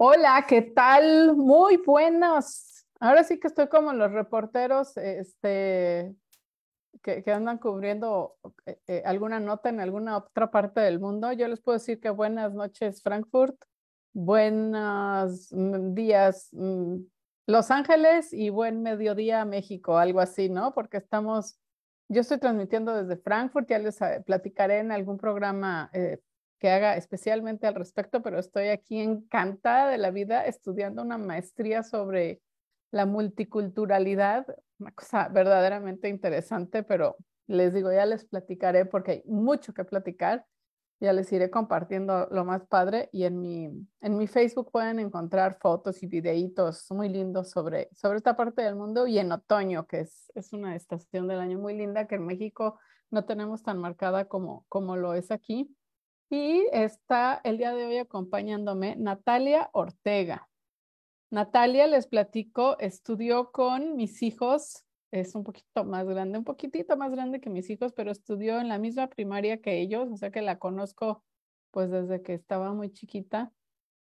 Hola, ¿qué tal? Muy buenos. Ahora sí que estoy como los reporteros este, que, andan cubriendo eh, eh, alguna nota en alguna otra parte del mundo. Yo les puedo decir que buenas noches Frankfurt, buenos mm, días mm, Los Ángeles y buen mediodía México, algo así, ¿no? Porque estamos, yo estoy transmitiendo desde Frankfurt, ya les eh, platicaré en algún programa que haga especialmente al respecto, pero estoy aquí encantada de la vida estudiando una maestría sobre la multiculturalidad, una cosa verdaderamente interesante, pero les digo, ya les platicaré porque hay mucho que platicar. Ya les iré compartiendo lo más padre y en mi, en mi Facebook pueden encontrar fotos y videitos muy lindos sobre, sobre esta parte del mundo y en otoño, que es, es una estación del año muy linda que en México no tenemos tan marcada como, como lo es aquí. Y está el día de hoy acompañándome Natalia Ortega. Natalia, les platico, estudió con mis hijos, es un poquito más grande, un poquitito más grande que mis hijos, pero estudió en la misma primaria que ellos, o sea que la conozco pues desde que estaba muy chiquita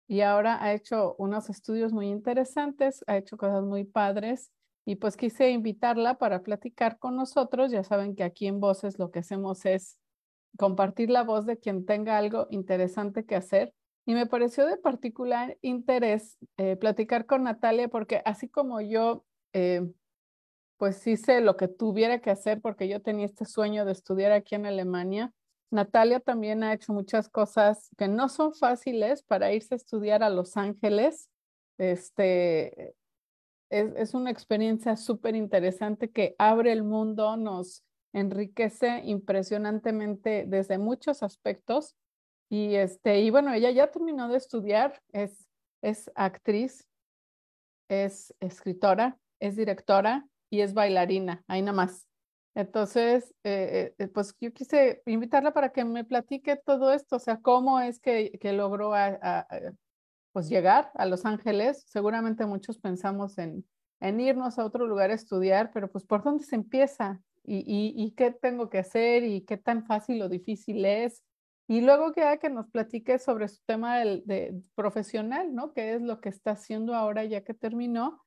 y ahora ha hecho unos estudios muy interesantes, ha hecho cosas muy padres y pues quise invitarla para platicar con nosotros. Ya saben que aquí en Voces lo que hacemos es compartir la voz de quien tenga algo interesante que hacer. Y me pareció de particular interés eh, platicar con Natalia porque así como yo, eh, pues hice lo que tuviera que hacer porque yo tenía este sueño de estudiar aquí en Alemania, Natalia también ha hecho muchas cosas que no son fáciles para irse a estudiar a Los Ángeles. Este, es, es una experiencia súper interesante que abre el mundo, nos, enriquece impresionantemente desde muchos aspectos. Y, este, y bueno, ella ya terminó de estudiar, es, es actriz, es escritora, es directora y es bailarina, ahí nada más. Entonces, eh, eh, pues yo quise invitarla para que me platique todo esto, o sea, cómo es que, que logró pues llegar a Los Ángeles. Seguramente muchos pensamos en, en irnos a otro lugar a estudiar, pero pues ¿por dónde se empieza? Y, qué tengo que hacer y qué tan fácil o difícil es. Y luego queda que nos platique sobre su tema del, de, profesional, ¿no? ¿Qué es lo que está haciendo ahora ya que terminó?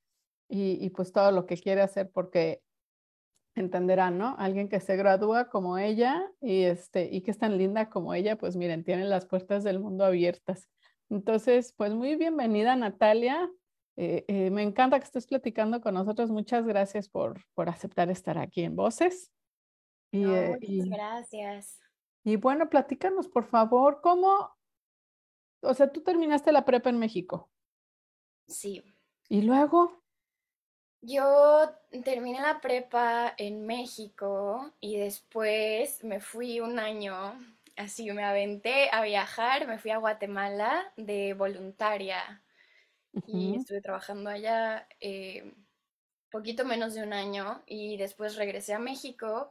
Y, y, pues todo lo que quiere hacer porque entenderán, ¿no? Alguien que se gradúa como ella y, este, y que es tan linda como ella, pues miren, tiene las puertas del mundo abiertas. Entonces, pues muy bienvenida Natalia. Eh, eh, me encanta que estés platicando con nosotros. Muchas gracias por, por aceptar estar aquí en Voces. Y, eh, muchas gracias. Y bueno, platícanos, por favor, ¿cómo, o sea, tú terminaste la prepa en México? Sí. ¿Y luego? Yo terminé la prepa en México y después me fui un año, así me aventé a viajar, me fui a Guatemala de voluntaria y estuve trabajando allá eh, poquito menos de un año y después regresé a México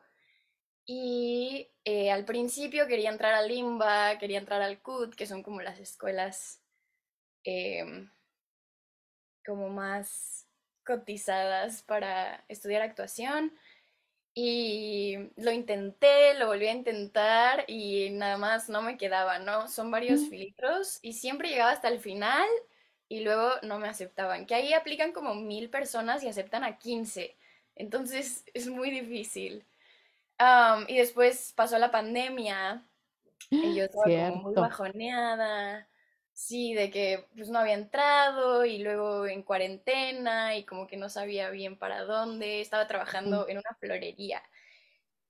y eh, al principio quería entrar al Limba, quería entrar al CUT, que son como las escuelas em, como más cotizadas para estudiar actuación. Y lo intenté, lo volví a intentar y nada más no me quedaba, ¿no? Son varios filtros y siempre llegaba hasta el final y luego no me aceptaban. Que ahí aplican como mil personas y aceptan a 15. Entonces es muy difícil. y después pasó la pandemia y yo estaba como muy bajoneada. Sí, de que pues no había entrado y luego en cuarentena y como que no sabía bien para dónde. Estaba trabajando en una florería.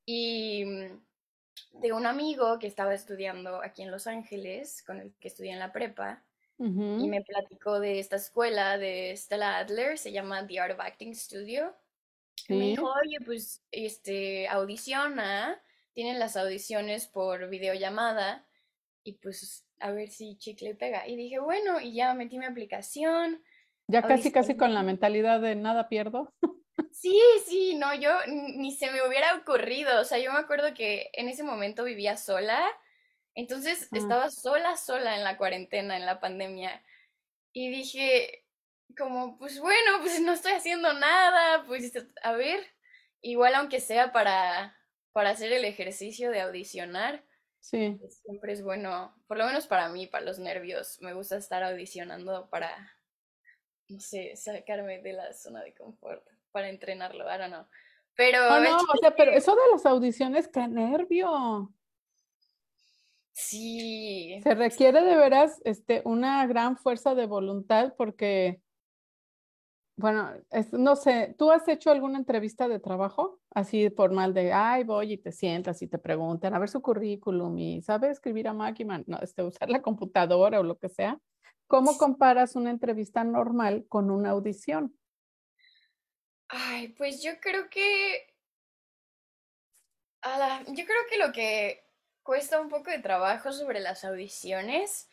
Y mm, de un amigo que estaba estudiando aquí en Los Ángeles, con el que estudié en la prepa, y me platicó de esta escuela de Stella Adler, se llama The Art of Acting Studio. Y me dijo, oye, pues este, audiciona, tienen las audiciones por videollamada y pues a ver si chicle pega. Y dije, bueno, y ya metí mi aplicación. Ya casi, casi con la mentalidad de nada pierdo. Sí, sí, no, yo ni se me hubiera ocurrido. O sea, yo me acuerdo que en ese momento vivía sola entonces ah. estaba sola, sola en la cuarentena, en la pandemia. Y dije, como, pues bueno, pues no estoy haciendo nada, pues a ver, igual aunque sea para, para hacer el ejercicio de audicionar. Sí. Siempre es bueno, por lo menos para mí, para los nervios, me gusta estar audicionando para, no sé, sacarme de la zona de confort, para entrenarlo, don't know. Pero... Oh, no, o sea, pero eso de las audiciones, qué nervio. Sí. Se requiere de veras este, una gran fuerza de voluntad porque, bueno, no sé, ¿tú has hecho alguna entrevista de trabajo así formal de, ay, voy y te sientas y te preguntan a ver su currículum y sabe escribir a máquina, no, este, usar la computadora o lo que sea? ¿Cómo comparas una entrevista normal con una audición? Ay, pues yo creo que... yo creo que lo que cuesta un poco de trabajo sobre las audiciones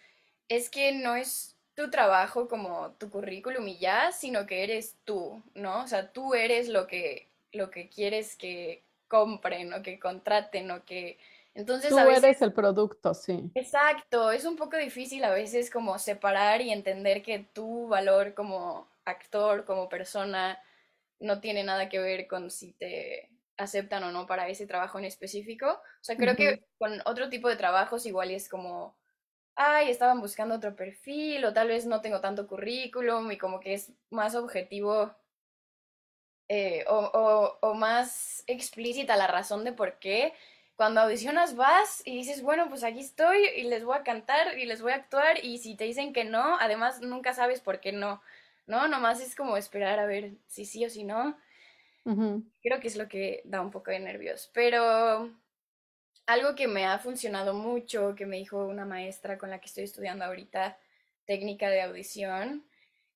es que no es tu trabajo como tu currículum y ya, sino que eres tú, ¿no? O sea, tú eres lo que, lo que quieres que compren o que contraten o que... Entonces, tú a veces... eres el producto, sí. Exacto, es un poco difícil a veces como separar y entender que tu valor como actor, como persona, no tiene nada que ver con si te aceptan o no para ese trabajo en específico. O sea, creo que con otro tipo de trabajos igual es como, ay, estaban buscando otro perfil o tal vez no tengo tanto currículum y como que es más objetivo eh, o, o, más explícita la razón de por qué. Cuando audicionas vas y dices, bueno, pues aquí estoy y les voy a cantar y les voy a actuar y si te dicen que no, además nunca sabes por qué no, ¿no? Nomás es como esperar a ver si sí o si no. Creo que es lo que da un poco de nervios. Pero algo que me ha funcionado mucho, que me dijo una maestra con la que estoy estudiando ahorita, técnica de audición,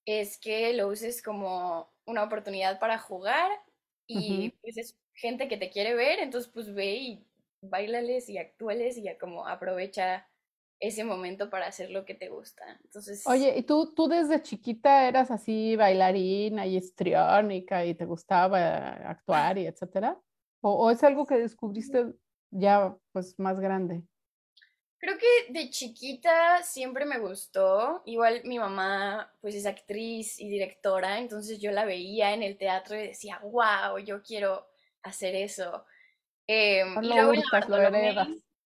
es que lo uses como una oportunidad para jugar y pues es gente que te quiere ver, entonces pues ve y bailales y actúales y ya como aprovecha ese momento para hacer lo que te gusta. Entonces, Oye, ¿y tú, tú desde chiquita eras así bailarina y histriónica y te gustaba actuar y etcétera? ¿O, es algo que descubriste ya pues más grande? Creo que de chiquita siempre me gustó. Igual mi mamá pues es actriz y directora, entonces yo la veía en el teatro y decía, wow, yo quiero hacer eso. Eh, y luego lo.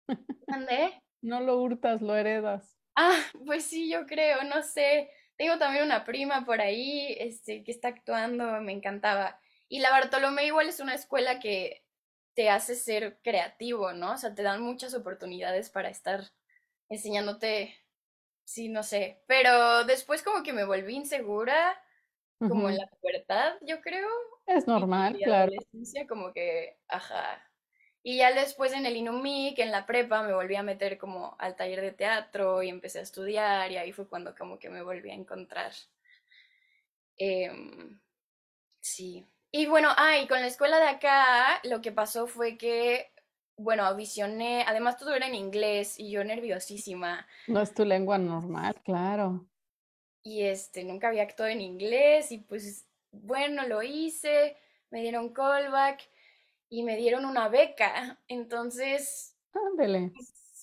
No lo hurtas, lo heredas. Ah, pues sí, yo creo, no sé. Tengo también una prima por ahí, este, que está actuando, me encantaba. Y la Bartolomé igual es una escuela que te hace ser creativo, ¿no? O sea, te dan muchas oportunidades para estar enseñándote, sí, no sé. Pero después como que me volví insegura, como en la pubertad, yo creo. Es normal, claro. adolescencia, como que, ajá, y ya después en el INUMIC, en la prepa, me volví a meter como al taller de teatro y empecé a estudiar y ahí fue cuando como que me volví a encontrar. Em, sí. Y bueno, ah, y con la escuela de acá, lo que pasó fue que, bueno, audicioné, además todo era en inglés y yo nerviosísima. No es tu lengua normal, claro. Y este, nunca había actuado en inglés y pues, bueno, lo hice, me dieron callback y me dieron una beca. Entonces, Ándele.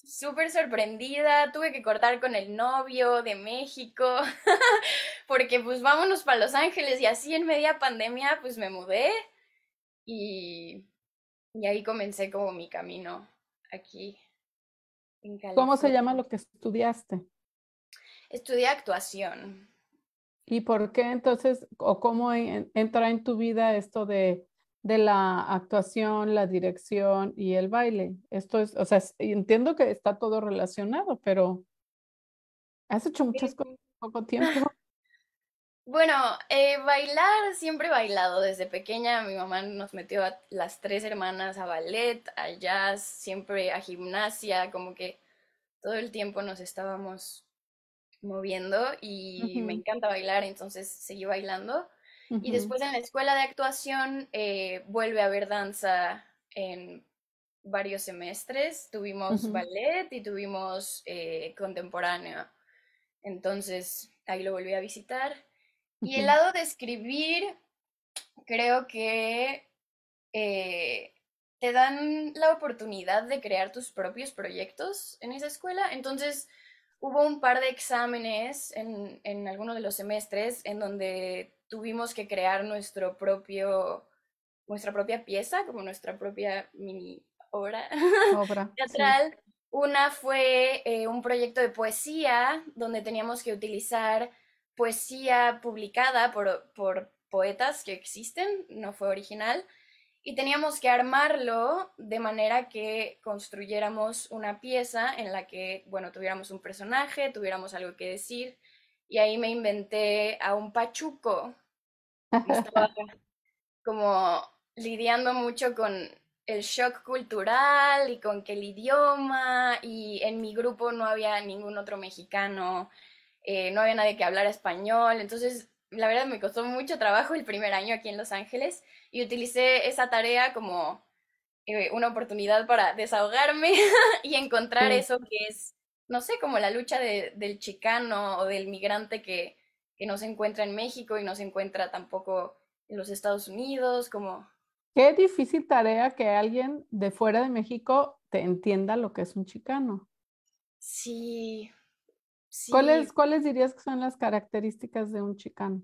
súper sorprendida, tuve que cortar con el novio de México, porque pues vámonos para Los Ángeles y así en media pandemia pues me mudé y, y ahí comencé como mi camino aquí en. ¿Cómo se llama lo que estudiaste? Estudié actuación. ¿Y por qué entonces, o cómo entra en tu vida esto de de la actuación, la dirección y el baile. Esto es, o sea, entiendo que está todo relacionado, pero has hecho muchas cosas en poco tiempo. Bueno, eh, bailar, siempre he bailado desde pequeña. Mi mamá nos metió a las tres hermanas a ballet, a jazz, siempre a gimnasia, como que todo el tiempo nos estábamos moviendo y me encanta bailar, entonces seguí bailando. Y después en la escuela de actuación eh, vuelve a haber danza en varios semestres. Tuvimos ballet y tuvimos eh, contemporáneo. Entonces ahí lo volví a visitar. Y el lado de escribir, creo que eh, te dan la oportunidad de crear tus propios proyectos en esa escuela. Entonces hubo un par de exámenes en, en alguno de los semestres en donde tuvimos que crear nuestro propio, nuestra propia pieza, como nuestra propia mini obra, teatral. Una fue eh, un proyecto de poesía donde teníamos que utilizar poesía publicada por, por poetas que existen, no fue original, y teníamos que armarlo de manera que construyéramos una pieza en la que, bueno, tuviéramos un personaje, tuviéramos algo que decir, y ahí me inventé a un pachuco. Estaba como lidiando mucho con el shock cultural y con que el idioma, y en mi grupo no había ningún otro mexicano, eh, no había nadie que hablara español, entonces la verdad me costó mucho trabajo el primer año aquí en Los Ángeles y utilicé esa tarea como eh, una oportunidad para desahogarme y encontrar eso que es, no sé, como la lucha del chicano o del migrante que, que no se encuentra en México y no se encuentra tampoco en los Estados Unidos, como... Qué difícil tarea que alguien de fuera de México te entienda lo que es un chicano. Sí, ¿Cuáles, ¿Cuáles dirías que son las características de un chicano?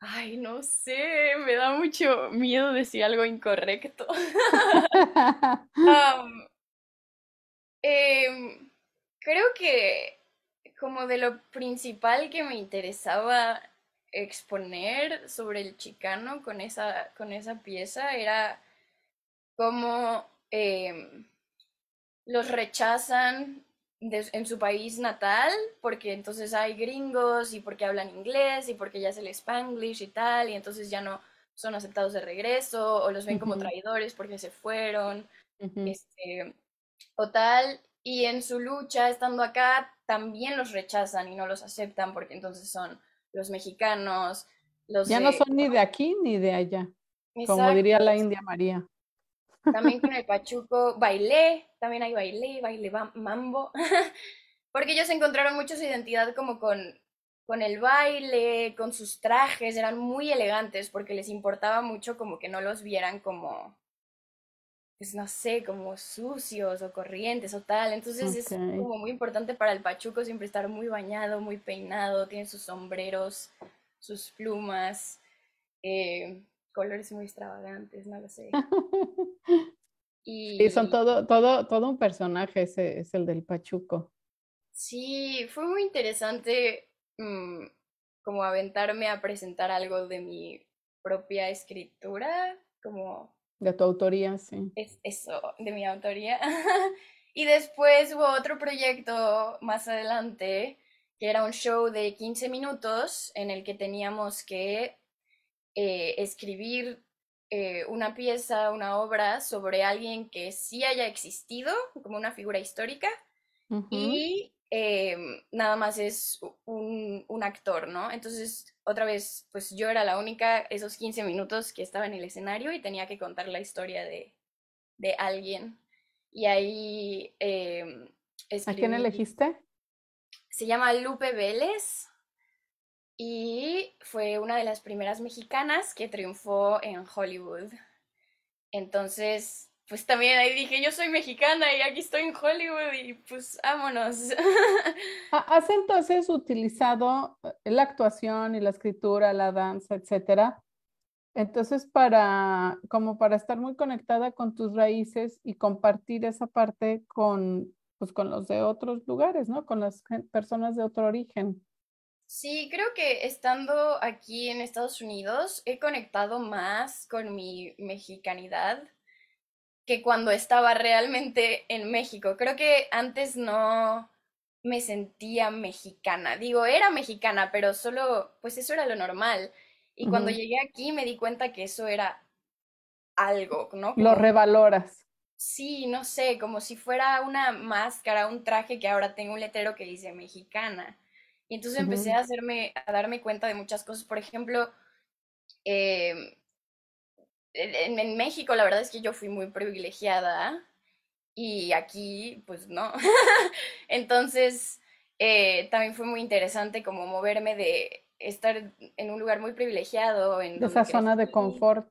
Ay, no sé, me da mucho miedo decir algo incorrecto. Em, creo que como de lo principal que me interesaba exponer sobre el chicano con esa, con esa pieza era cómo em, los rechazan en su país natal, porque entonces hay gringos y porque hablan inglés y porque ya es el spanglish y tal, y entonces ya no son aceptados de regreso o los ven como traidores porque se fueron, este, o tal, y en su lucha estando acá también los rechazan y no los aceptan porque entonces son los mexicanos, los... Ya no son ni de aquí ni de allá, como diría la India María. También con el Pachuco bailé, también hay bailé, bailé mambo, porque ellos encontraron mucho su identidad como con, con el baile, con sus trajes, eran muy elegantes porque les importaba mucho como que no los vieran como, pues no sé, como sucios o corrientes o tal. Entonces es como muy importante para el Pachuco siempre estar muy bañado, muy peinado, tiene sus sombreros, sus plumas. Eh, colores muy extravagantes, no lo sé. Y son todo, todo, todo un personaje, ese es el del Pachuco. Sí, fue muy interesante mm, como aventarme a presentar algo de mi propia escritura, como... De tu autoría, sí. Es eso, de mi autoría. y después hubo otro proyecto más adelante, que era un show de 15 minutos en el que teníamos que eh, escribir eh, una pieza, una obra sobre alguien que sí haya existido, como una figura histórica, y em, nada más es un, actor, ¿no? Entonces, otra vez, pues yo era la única esos 15 minutos que estaba en el escenario y tenía que contar la historia de, de alguien. Y ahí... Eh, ¿A quién elegiste? Se llama Lupe Vélez y fue una de las primeras mexicanas que triunfó en Hollywood. Entonces, pues también ahí dije, yo soy mexicana y aquí estoy en Hollywood y pues vámonos. ¿Has entonces utilizado eh, la actuación y la escritura, la danza, etcétera? Entonces, para, como para estar muy conectada con tus raíces y compartir esa parte con, pues, con los de otros lugares, ¿no? Con las personas de otro origen. Sí, creo que estando aquí en Estados Unidos he conectado más con mi mexicanidad que cuando estaba realmente en México. Creo que antes no me sentía mexicana. Digo, era mexicana, pero solo, pues eso era lo normal. Y cuando llegué aquí me di cuenta que eso era algo, ¿no? lo revaloras. Sí, no sé, como si fuera una máscara, un traje que ahora tengo un letrero que dice mexicana. Y entonces empecé a hacerme, a darme cuenta de muchas cosas. Por ejemplo, em, en, México la verdad es que yo fui muy privilegiada y aquí pues no. entonces eh, también fue muy interesante como moverme de estar en un lugar muy privilegiado. En esa zona de confort.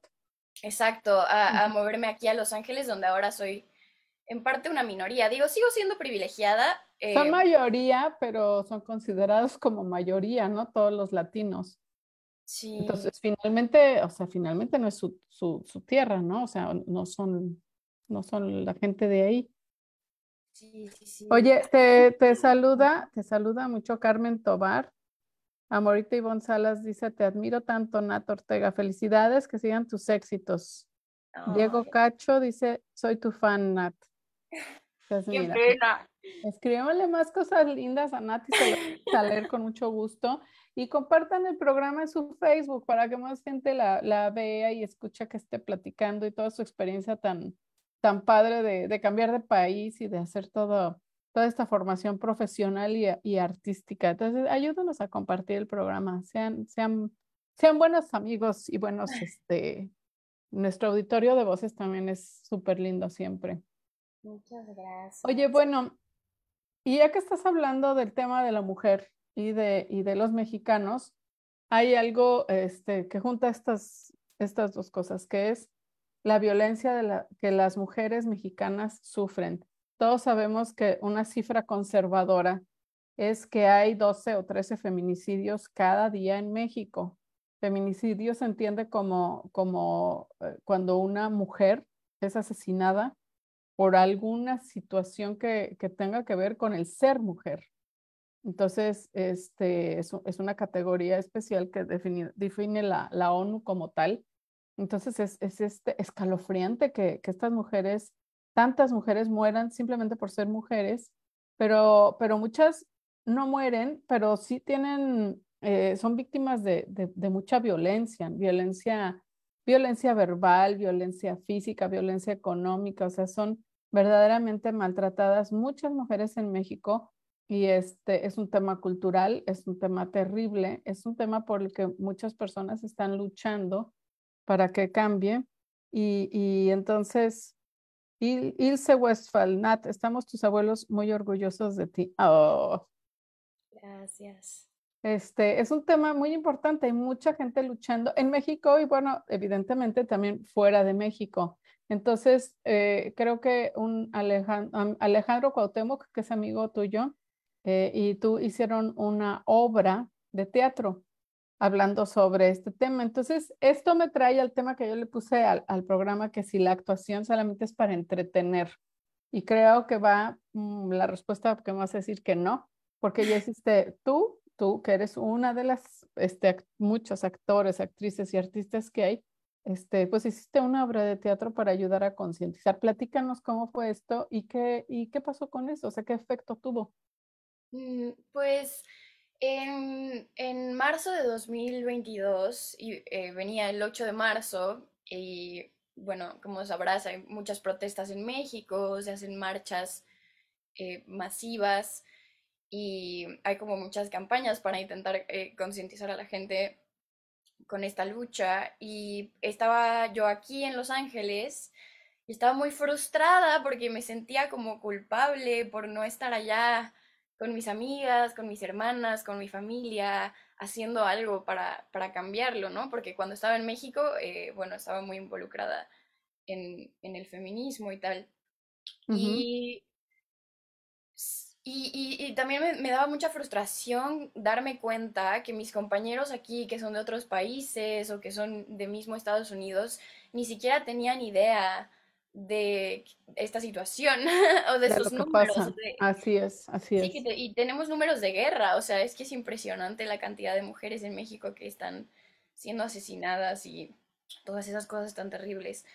Exacto, a, a moverme aquí a Los Ángeles donde ahora soy en parte una minoría. Digo, sigo siendo privilegiada, son eh, mayoría, pero son considerados como mayoría, ¿no? Todos los latinos. Sí. Entonces, finalmente, o sea, finalmente no es su, su, tierra, ¿no? O sea, no son, no son la gente de ahí. Sí, sí, sí. Oye, te, te saluda, te saluda mucho Carmen Tobar. Amorita Ivonne Salas dice, te admiro tanto, Nat Ortega. Felicidades, que sigan tus éxitos. Diego Cacho dice, soy tu fan, Nat. Pues qué mira, pena. Escríbanle más cosas lindas a Nat y se a leer con mucho gusto. Y compartan el programa en su Facebook para que más gente la, la vea y escuche que esté platicando y toda su experiencia tan, tan padre de, de cambiar de país y de hacer todo, toda esta formación profesional y, y artística. Entonces, ayúdanos a compartir el programa. Sean, sean, sean buenos amigos y buenos, este, nuestro auditorio de voces también es súper lindo siempre. Muchas gracias. Oye, bueno, y ya que estás hablando del tema de la mujer y de, y de los mexicanos, hay algo este, que junta estas, estas dos cosas, que es la violencia que las mujeres mexicanas sufren. Todos sabemos que una cifra conservadora es que hay 12 o 13 feminicidios cada día en México. Feminicidio se entiende como, como eh, cuando una mujer es asesinada por alguna situación que, que tenga que ver con el ser mujer. Entonces, este es, una categoría especial que define, define la, la, ONU como tal. Entonces, es, es este escalofriante que, que, estas mujeres, tantas mujeres mueran simplemente por ser mujeres, pero, pero muchas no mueren, pero sí tienen, eh, son víctimas de, de, de mucha violencia, violencia violencia verbal, violencia física, violencia económica, o sea, son verdaderamente maltratadas muchas mujeres en México y este es un tema cultural, es un tema terrible, es un tema por el que muchas personas están luchando para que cambie y, y entonces Il, Ilse Westphal, Nat, estamos tus abuelos muy orgullosos de ti. Oh. Gracias. Este, es un tema muy importante, hay mucha gente luchando en México y bueno, evidentemente también fuera de México. Entonces, eh, creo que un Alejandro, Alejandro Cuauhtémoc, que es amigo tuyo, eh, y tú hicieron una obra de teatro hablando sobre este tema. Entonces, esto me trae al tema que yo le puse al, programa, que si la actuación solamente es para entretener. Y creo que va mmm, la respuesta que me vas a decir que no, porque ya hiciste tú tú, que eres una de las este, muchos actores, actrices y artistas que hay, este, pues hiciste una obra de teatro para ayudar a concientizar. Platícanos cómo fue esto y qué, y qué pasó con eso, o sea, qué efecto tuvo. Mm, pues en, en marzo de 2022, y, eh, venía el 8 de marzo, y bueno, como sabrás, hay muchas protestas en México, se hacen marchas eh, masivas y hay como muchas campañas para intentar eh, concientizar a la gente con esta lucha y estaba yo aquí en Los Ángeles y estaba muy frustrada porque me sentía como culpable por no estar allá con mis amigas, con mis hermanas, con mi familia, haciendo algo para, para cambiarlo, ¿no? Porque cuando estaba en México, eh, bueno, estaba muy involucrada en, en, el feminismo y tal. Uh -huh. Y y, y, y, también me, me, daba mucha frustración darme cuenta que mis compañeros aquí, que son de otros países o que son de mismo Estados Unidos, ni siquiera tenían idea de esta situación o de, de sus números. De, así es, así sí, es. Que, y tenemos números de guerra, o sea, es que es impresionante la cantidad de mujeres en México que están siendo asesinadas y todas esas cosas tan terribles.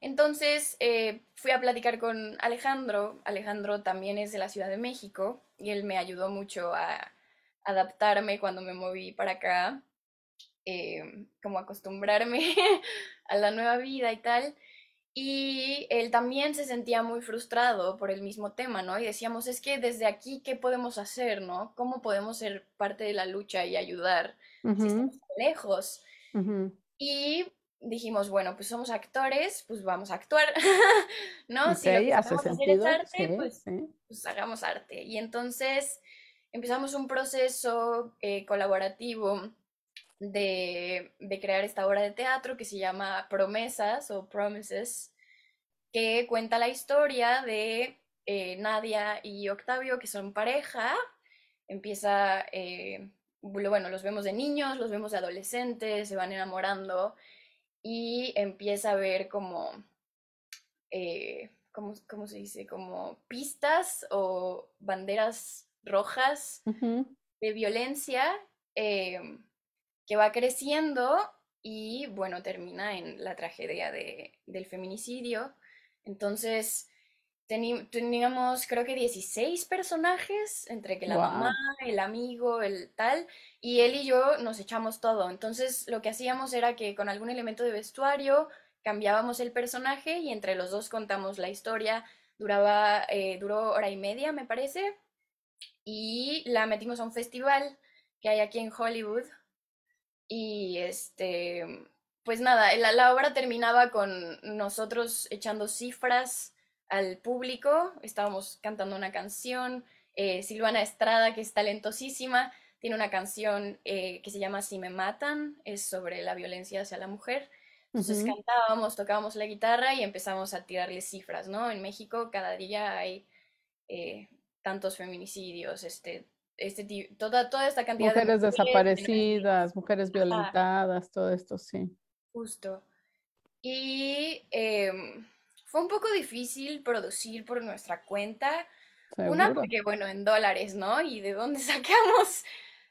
Entonces eh, fui a platicar con Alejandro. Alejandro también es de la Ciudad de México y él me ayudó mucho a adaptarme cuando me moví para acá, eh, como acostumbrarme a la nueva vida y tal. Y él también se sentía muy frustrado por el mismo tema, ¿no? Y decíamos, es que desde aquí, ¿qué podemos hacer, ¿no? ¿Cómo podemos ser parte de la lucha y ayudar uh -huh. si estamos lejos? Uh -huh. Y dijimos, bueno, pues somos actores, pues vamos a actuar, ¿no? Okay, si lo que hace sentido. hacer es arte, sí, pues, sí. pues, hagamos arte. Y entonces empezamos un proceso eh, colaborativo de, de, crear esta obra de teatro que se llama Promesas o Promises, que cuenta la historia de eh, Nadia y Octavio, que son pareja. Empieza, eh, bueno, los vemos de niños, los vemos de adolescentes, se van enamorando y empieza a ver como, eh, ¿cómo, cómo se dice? Como pistas o banderas rojas de violencia em, que va creciendo y bueno, termina en la tragedia de, del feminicidio. Entonces, teníamos creo que 16 personajes, entre que la mamá, el amigo, el tal, y él y yo nos echamos todo. Entonces, lo que hacíamos era que con algún elemento de vestuario cambiábamos el personaje y entre los dos contamos la historia. Duraba, eh, duró hora y media, me parece, y la metimos a un festival que hay aquí en Hollywood. Y este, pues nada, la, obra terminaba con nosotros echando cifras al público, estábamos cantando una canción, eh, Silvana Estrada, que es talentosísima, tiene una canción eh, que se llama Si me matan, es sobre la violencia hacia la mujer. Entonces cantábamos, tocábamos la guitarra y empezamos a tirarle cifras, ¿no? En México cada día hay eh, tantos feminicidios, este, este, toda, toda esta cantidad mujeres de mujeres desaparecidas, mujeres violentadas, todo esto, sí. Justo. Y em, fue un poco difícil producir por nuestra cuenta. Una porque, bueno, en dólares, ¿no? ¿Y de dónde sacamos?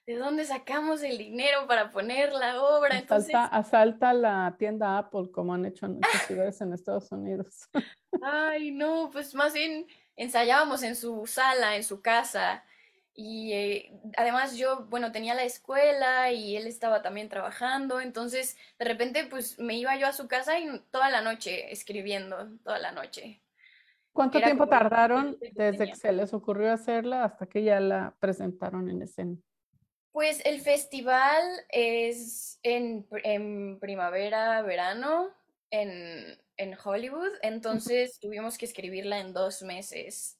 ¿De dónde sacamos el dinero para poner la obra? Entonces... Asalta, la tienda Apple, como han hecho en muchas ciudades en Estados Unidos. Ay, no, pues más bien ensayábamos en su sala, en su casa. Y eh, además yo, bueno, tenía la escuela y él estaba también trabajando, entonces de repente pues me iba yo a su casa y toda la noche escribiendo, toda la noche. ¿Cuánto tiempo tardaron desde que se les ocurrió hacerla hasta que ya la presentaron en escena? Pues el festival es en, en primavera, verano, en, en Hollywood, entonces tuvimos que escribirla en dos meses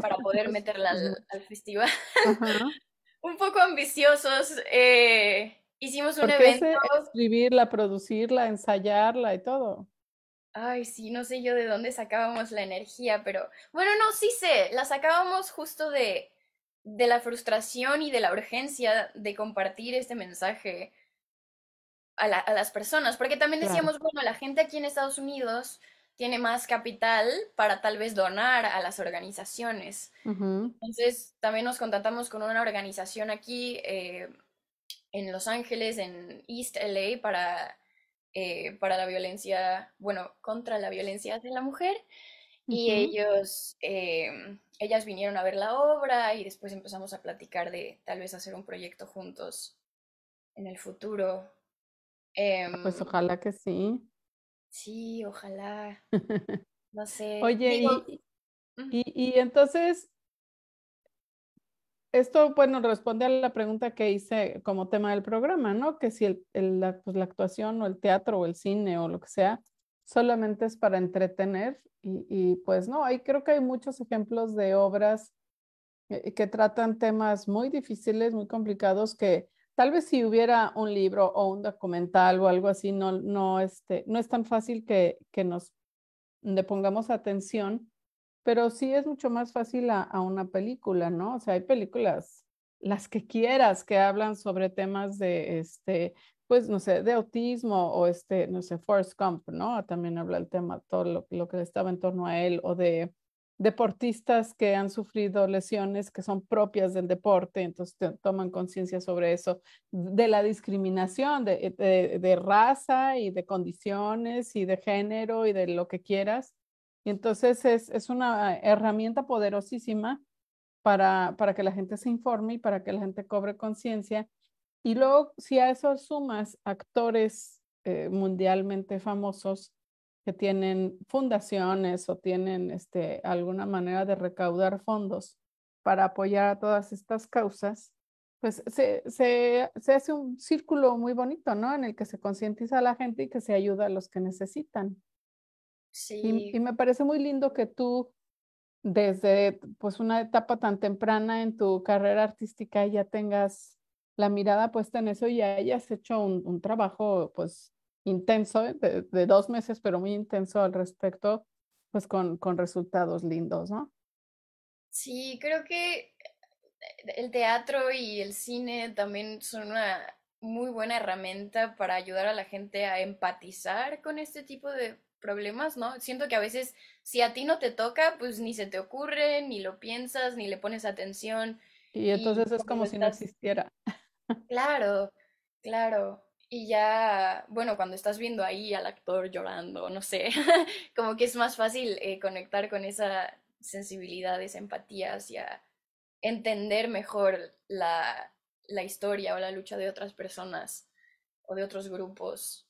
para poder meterla al, festival. un poco ambiciosos. Eh, hicimos un evento. Escribirla, producirla, ensayarla y todo. Ay, sí, no sé yo de dónde sacábamos la energía, pero bueno, no, sí sé, la sacábamos justo de, de la frustración y de la urgencia de compartir este mensaje a, las personas, porque también decíamos, bueno, la gente aquí en Estados Unidos tiene más capital para tal vez donar a las organizaciones. Entonces, también nos contactamos con una organización aquí eh, en Los Ángeles, en East LA, para, eh, para la violencia, bueno, contra la violencia de la mujer. Y ellos, eh, ellas vinieron a ver la obra y después empezamos a platicar de tal vez hacer un proyecto juntos en el futuro. Ah, pues em, ojalá que sí. Sí, ojalá. No sé. Oye, y, y, entonces, esto, bueno, responde a la pregunta que hice como tema del programa, ¿no? Que si el, la, pues, la actuación o el teatro o el cine o lo que sea, solamente es para entretener y, y pues no, hay, creo que hay muchos ejemplos de obras eh, que tratan temas muy difíciles, muy complicados, que Tal vez si hubiera un libro o un documental o algo así, no, no, este, no es tan fácil que, que nos le pongamos atención, pero sí es mucho más fácil a, una película, ¿no? O sea, hay películas, las que quieras, que hablan sobre temas de, este, pues, no sé, de autismo o este, no sé, Forrest Gump, ¿no? También habla el tema, todo lo, lo que estaba en torno a él o de deportistas que han sufrido lesiones que son propias del deporte, entonces toman conciencia sobre eso, de la discriminación de, de, raza y de condiciones y de género y de lo que quieras. Y entonces es, es una herramienta poderosísima para, para que la gente se informe y para que la gente cobre conciencia. Y luego, si a eso sumas actores eh, mundialmente famosos, que tienen fundaciones o tienen este, alguna manera de recaudar fondos para apoyar a todas estas causas, pues se, se, se, hace un círculo muy bonito, ¿no? En el que se concientiza a la gente y que se ayuda a los que necesitan. Sí. Y, y, me parece muy lindo que tú, desde pues una etapa tan temprana en tu carrera artística, ya tengas la mirada puesta en eso y hayas hecho un, un trabajo pues intenso, de, dos meses, pero muy intenso al respecto, pues con, con resultados lindos, ¿no? Sí, creo que el teatro y el cine también son una muy buena herramienta para ayudar a la gente a empatizar con este tipo de problemas, ¿no? Siento que a veces si a ti no te toca, pues ni se te ocurre, ni lo piensas, ni le pones atención. Y entonces es como si no existiera. Claro, claro. Y ya, bueno, cuando estás viendo ahí al actor llorando, no sé, como que es más fácil eh, conectar con esa sensibilidad, esa empatía hacia entender mejor la, la historia o la lucha de otras personas o de otros grupos.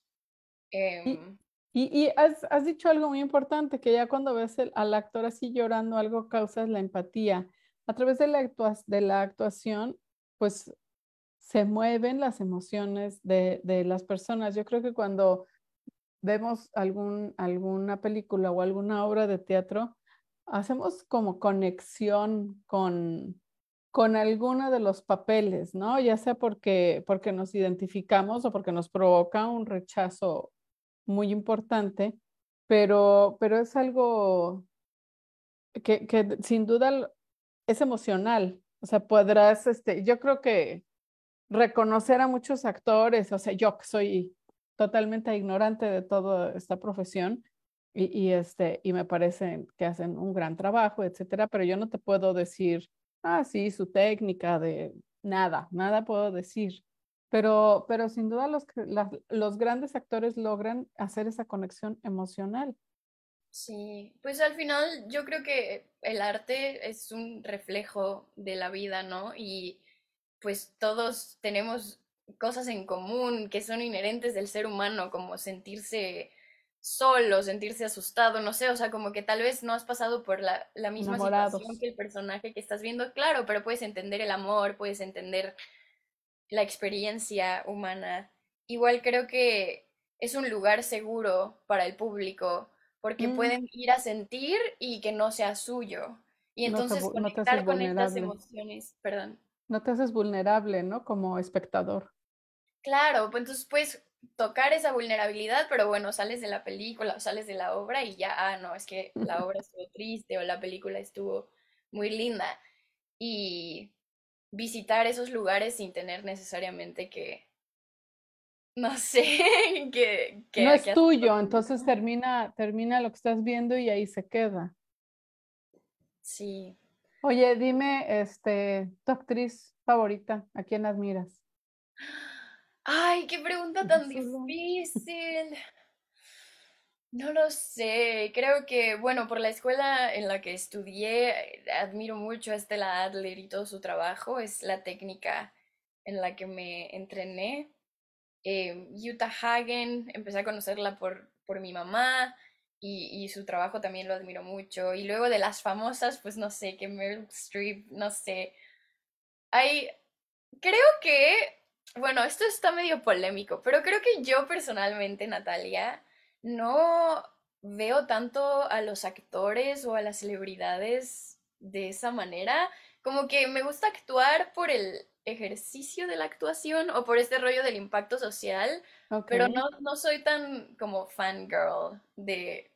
Em, y, y, has, has, dicho algo muy importante, que ya cuando ves al actor así llorando, algo causas la empatía. A través de la, de la actuación, pues se mueven las emociones de, de, las personas. Yo creo que cuando vemos algún, alguna película o alguna obra de teatro, hacemos como conexión con, con alguno de los papeles, ¿no? Ya sea porque, porque nos identificamos o porque nos provoca un rechazo muy importante, pero, pero es algo que, que sin duda es emocional. O sea, podrás, este, yo creo que reconocer a muchos actores, o sea, yo que soy totalmente ignorante de toda esta profesión, y, este, y me parece que hacen un gran trabajo, etcétera, pero yo no te puedo decir, Ah, sí, su técnica de nada, nada puedo decir. Pero, pero sin duda los, los grandes actores logran hacer esa conexión emocional. Sí, pues al final yo creo que el arte es un reflejo de la vida, ¿no? Y pues todos tenemos cosas en común que son inherentes del ser humano, como sentirse solo, sentirse asustado, no sé, o sea, como que tal vez no has pasado por la, la misma situación que el personaje que estás viendo, claro, pero puedes entender el amor, puedes entender la experiencia humana. Igual creo que es un lugar seguro para el público, porque mm. pueden ir a sentir y que no sea suyo. Y entonces conectar con estas emociones, perdón. No te haces vulnerable, ¿no? Como espectador. Claro, pues entonces puedes tocar esa vulnerabilidad, pero bueno, sales de la película o sales de la obra y ya, ah, no, es que la obra estuvo triste o la película estuvo muy linda. Y visitar esos lugares sin tener necesariamente que, no sé, que... no es tuyo, entonces termina, termina lo que estás viendo y ahí se queda. Sí. Oye, dime, este, tu actriz favorita, ¿a quién admiras? Ay, qué pregunta tan difícil. No lo sé, creo que, bueno, por la escuela en la que estudié, admiro mucho a Stella Adler y todo su trabajo, es la técnica en la que me entrené. Eh, Utah Hagen, empecé a conocerla por, por mi mamá y, y, su trabajo también lo admiro mucho. Y luego de las famosas, pues no sé, que Meryl Streep, no sé. Hay, creo que bueno, esto está medio polémico, pero creo que yo personalmente, Natalia, no veo tanto a los actores o a las celebridades de esa manera. Como que me gusta actuar por el ejercicio de la actuación o por este rollo del impacto social, pero no, no soy tan como fangirl de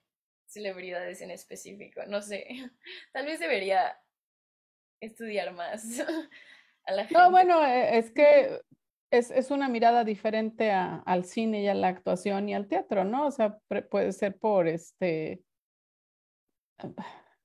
celebridades en específico. No sé, tal vez debería estudiar más. A la gente. No, bueno, e, es que es, es, una mirada diferente al cine y a la actuación y al teatro, ¿no? O sea, puede ser por este...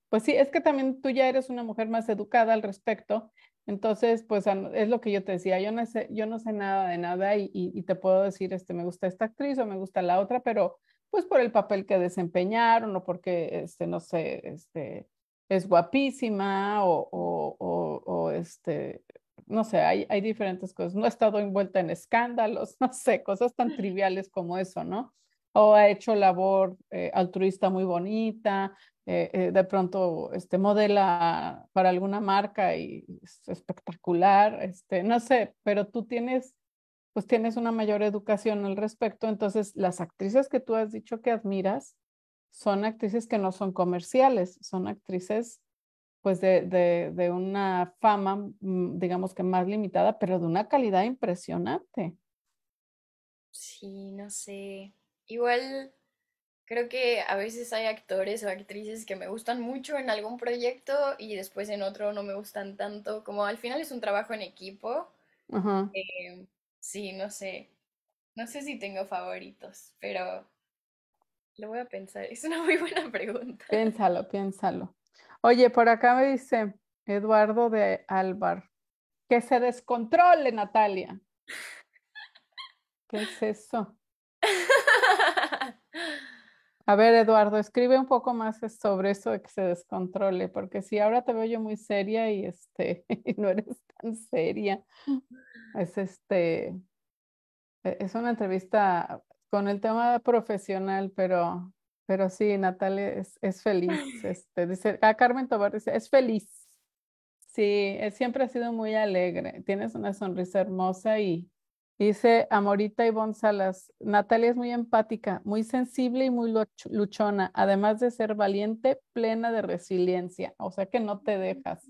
Pues sí, es que también tú ya eres una mujer más educada al respecto, entonces, pues es lo que yo te decía, yo no sé, yo no sé nada de nada y, y, te puedo decir, este, me gusta esta actriz o me gusta la otra, pero pues por el papel que desempeñaron o porque, este, no sé, este, es guapísima o, o, o, o este, no sé, hay, hay diferentes cosas. No he estado envuelta en escándalos, no sé, cosas tan triviales como eso, ¿no? O ha hecho labor eh, altruista muy bonita, eh, eh, de pronto este, modela para alguna marca y es espectacular, este, no sé, pero tú tienes, pues tienes una mayor educación al respecto, entonces las actrices que tú has dicho que admiras son actrices que no son comerciales, son actrices pues de, de, de, una fama, mm, digamos que más limitada, pero de una calidad impresionante. Sí, no sé. Igual creo que a veces hay actores o actrices que me gustan mucho en algún proyecto y después en otro no me gustan tanto. Como al final es un trabajo en equipo. Eh, sí, no sé. No sé si tengo favoritos, pero Lo voy a pensar. Es una muy buena pregunta. Piénsalo, piénsalo. Oye, por acá me dice Eduardo de Alvar. Que se descontrole, Natalia. ¿Qué es eso? A ver, Eduardo, escribe un poco más sobre eso de que se descontrole, porque si ahora te veo yo muy seria y este, no eres tan seria. Es este, e, es una entrevista con el tema profesional, pero, pero sí, Natalia es, es feliz. Este, dice, a ah, Carmen Tobar dice, es feliz. Sí, siempre ha sido muy alegre. Tienes una sonrisa hermosa y, Dice Amorita y Salas, Natalia es muy empática, muy sensible y muy luchona, además de ser valiente, plena de resiliencia, o sea que no te dejas.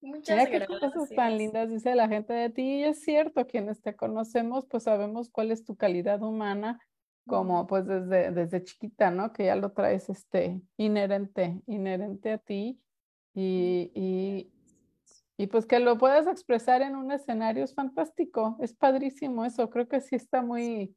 Muchas Mira qué cosas tan lindas dice la gente de ti y es cierto, quienes te conocemos pues sabemos cuál es tu calidad humana, como pues desde, desde chiquita, ¿no? Que ya lo traes este inherente, inherente a ti y, y y pues que lo puedas expresar en un escenario es fantástico, es padrísimo eso, creo que sí está muy...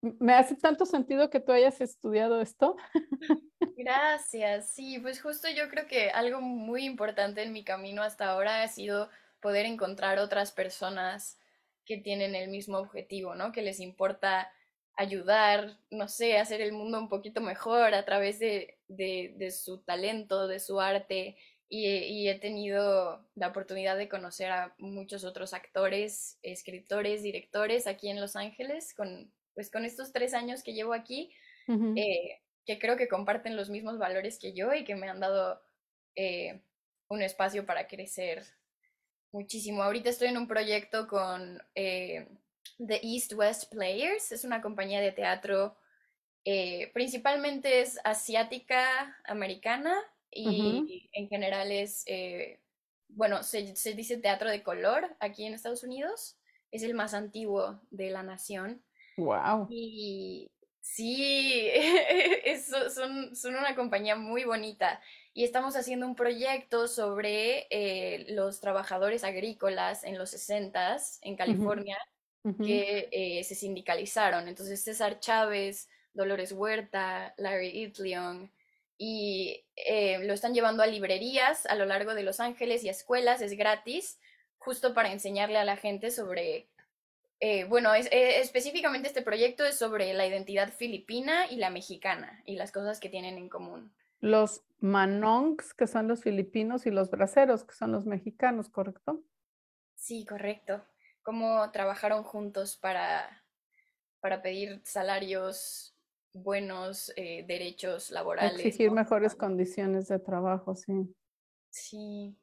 Me hace tanto sentido que tú hayas estudiado esto. Gracias, sí, pues justo yo creo que algo muy importante en mi camino hasta ahora ha sido poder encontrar otras personas que tienen el mismo objetivo, ¿no? Que les importa ayudar, no sé, hacer el mundo un poquito mejor a través de, de, de su talento, de su arte y, he tenido la oportunidad de conocer a muchos otros actores, escritores, directores aquí en Los Ángeles, con, pues con estos tres años que llevo aquí, eh, que creo que comparten los mismos valores que yo y que me han dado eh, un espacio para crecer muchísimo. Ahorita estoy en un proyecto con eh, The East West Players, es una compañía de teatro, principalmente es asiática, americana, y en general es, eh, bueno, se, se, dice teatro de color aquí en Estados Unidos, es el más antiguo de la nación. Wow. Y sí, son, son una compañía muy bonita y estamos haciendo un proyecto sobre eh, los trabajadores agrícolas en los 60 en California que eh, se sindicalizaron. Entonces César Chávez, Dolores Huerta, Larry Itliong, y eh, lo están llevando a librerías a lo largo de Los Ángeles y a escuelas, es gratis, justo para enseñarle a la gente sobre, eh, bueno, es, eh, específicamente este proyecto es sobre la identidad filipina y la mexicana y las cosas que tienen en común. Los manongs, que son los filipinos, y los braceros, que son los mexicanos, ¿correcto? Sí, correcto. Cómo trabajaron juntos para, para pedir salarios buenos eh, derechos laborales. Exigir mejores condiciones de trabajo, sí. Sí.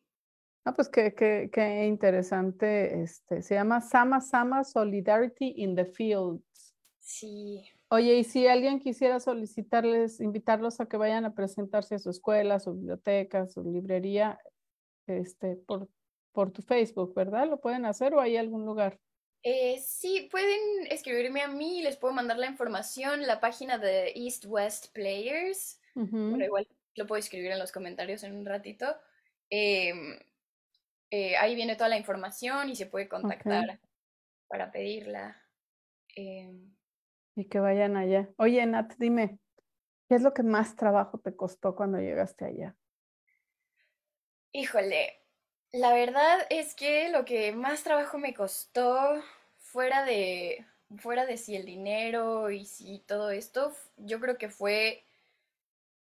Ah, pues qué, qué, qué, interesante. Este, se llama Sama Sama Solidarity in the Fields. Sí. Oye, y si alguien quisiera solicitarles, invitarlos a que vayan a presentarse a su escuela, su biblioteca, su librería, este, por, por tu Facebook, ¿verdad? ¿Lo pueden hacer o hay algún lugar? Eh, sí, pueden escribirme a mí, les puedo mandar la información, la página de East West Players. Bueno, igual lo puedo escribir en los comentarios en un ratito. Em, eh, ahí viene toda la información y se puede contactar para pedirla. Em. y que vayan allá. Oye, Nat, dime, ¿qué es lo que más trabajo te costó cuando llegaste allá? Híjole, la verdad es que lo que más trabajo me costó fuera de, fuera de si el dinero y si todo esto, yo creo que fue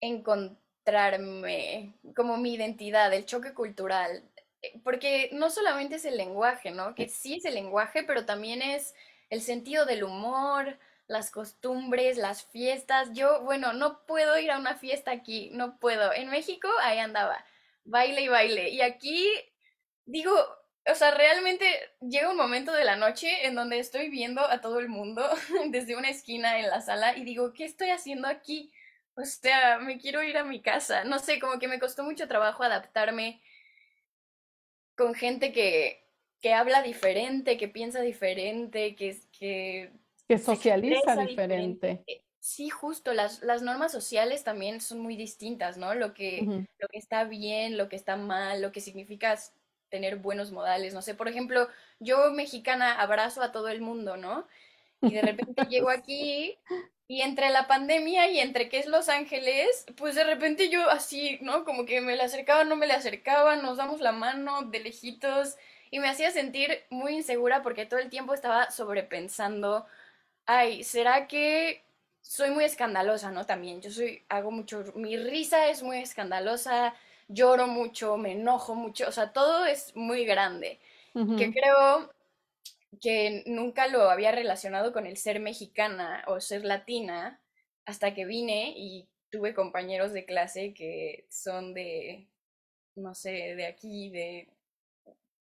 encontrarme como mi identidad, el choque cultural. Eh, porque no solamente es el lenguaje, ¿no? Que sí es el lenguaje, pero también es el sentido del humor, las costumbres, las fiestas. Yo, bueno, no puedo ir a una fiesta aquí, no puedo. En México, ahí andaba, baile y baile. Y aquí, digo, o sea, realmente llega un momento de la noche en donde estoy viendo a todo el mundo desde una esquina en la sala y digo, ¿qué estoy haciendo aquí? O sea, me quiero ir a mi casa. No sé, como que me costó mucho trabajo adaptarme con gente que, que habla diferente, que piensa diferente, que... Que, que socializa diferente. Sí, justo, las, las normas sociales también son muy distintas, ¿no? Lo que, lo que está bien, lo que está mal, lo que significa tener buenos modales. No sé, por ejemplo, yo mexicana abrazo a todo el mundo, ¿no? Y de repente llego aquí Y entre la pandemia y entre que es Los Ángeles, pues de repente yo así, ¿no? Como que me le acercaba, no me le acercaba, nos damos la mano de lejitos y me hacía sentir muy insegura porque todo el tiempo estaba sobrepensando, ay, ¿será que soy muy escandalosa, ¿no? También, yo soy, hago mucho, mi risa es muy escandalosa, lloro mucho, me enojo mucho, o sea, todo es muy grande, que creo que nunca lo había relacionado con el ser mexicana o ser latina hasta que vine y tuve compañeros de clase que son de, no sé, de aquí, de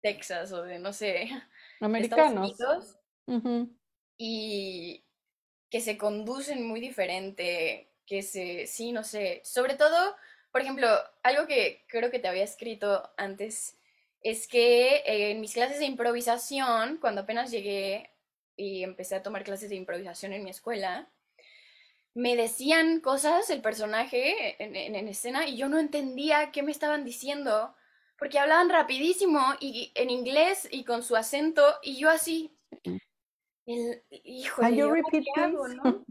Texas o de, no sé, americanos. Estados Unidos, y que se conducen muy diferente, que se, sí, no sé, sobre todo, por ejemplo, algo que creo que te había escrito antes es que en mis clases de improvisación, cuando apenas llegué y empecé a tomar clases de improvisación en mi escuela, me decían cosas el personaje en, en, escena y yo no entendía qué me estaban diciendo porque hablaban rapidísimo y en inglés y con su acento y yo así el híjole, yo, ¿no?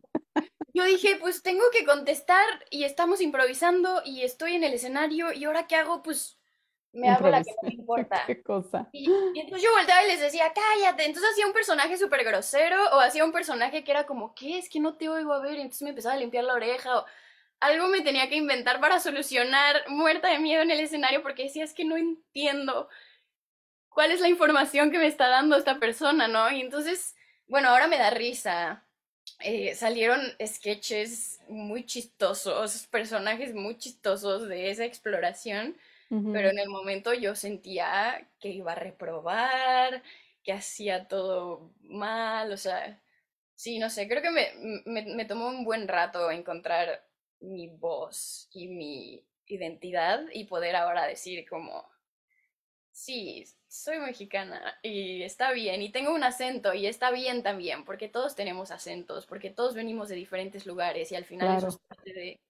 Yo dije pues tengo que contestar y estamos improvisando y estoy en el escenario y ahora qué hago pues me hago la que no me importa. ¿Qué cosa? Y, entonces yo volteaba y les decía, cállate. Entonces hacía un personaje súper grosero o hacía un personaje que era como, ¿qué? Es que no te oigo a ver. Y entonces me empezaba a limpiar la oreja o algo me tenía que inventar para solucionar muerta de miedo en el escenario porque decía, es que no entiendo cuál es la información que me está dando esta persona, ¿no? Y entonces, bueno, ahora me da risa. Eh, salieron sketches muy chistosos, personajes muy chistosos de esa exploración pero en el momento yo sentía que iba a reprobar, que hacía todo mal, o sea, sí, no sé, creo que me, me, me tomó un buen rato encontrar mi voz y mi identidad y poder ahora decir como, sí, soy mexicana y está bien, y tengo un acento y está bien también, porque todos tenemos acentos, porque todos venimos de diferentes lugares y al final eso es parte de,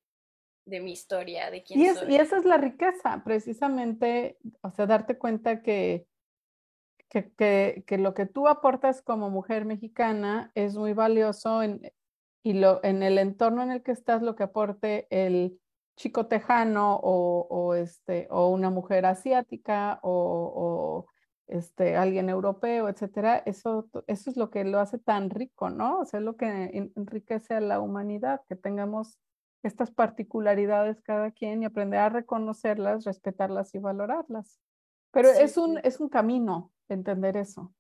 de mi historia, de quién y soy. Y esa es la riqueza, precisamente, o sea, darte cuenta que, que, que, que, lo que tú aportas como mujer mexicana es muy valioso en, y lo, en el entorno en el que estás, lo que aporte el chico tejano o, o este, o una mujer asiática o, o este, alguien europeo, etcétera, eso, eso es lo que lo hace tan rico, ¿no? O sea, es lo que enriquece a la humanidad, que tengamos estas particularidades cada quien y aprender a reconocerlas, respetarlas y valorarlas. Pero es, un, es un camino entender eso.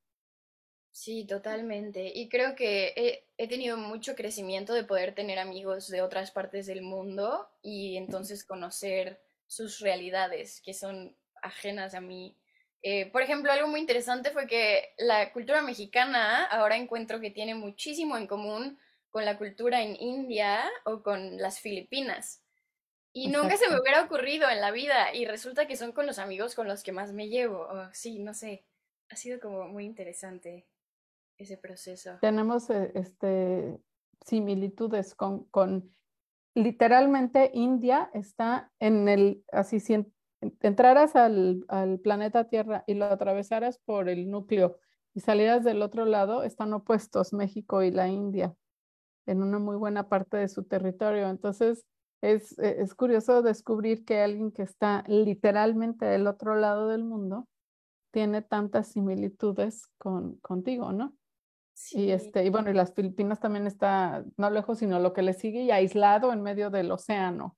Sí, totalmente. Y creo que he, he, tenido mucho crecimiento de poder tener amigos de otras partes del mundo y entonces conocer sus realidades que son ajenas a mí. Eh, por ejemplo, algo muy interesante fue que la cultura mexicana ahora encuentro que tiene muchísimo en común con la cultura en India o con las Filipinas. Y nunca se me hubiera ocurrido en la vida y resulta que son con los amigos con los que más me llevo. sí, no sé, ha sido como muy interesante ese proceso. Tenemos eh, este, similitudes con, con, literalmente India está en el, así si entraras al, al planeta Tierra y lo atravesaras por el núcleo y salieras del otro lado, están opuestos México y la India en una muy buena parte de su territorio. Entonces, es, e, es curioso descubrir que alguien que está literalmente del otro lado del mundo tiene tantas similitudes con, contigo, ¿no? Sí. Y, este, y bueno, y las Filipinas también está no lejos, sino lo que le sigue y aislado en medio del océano.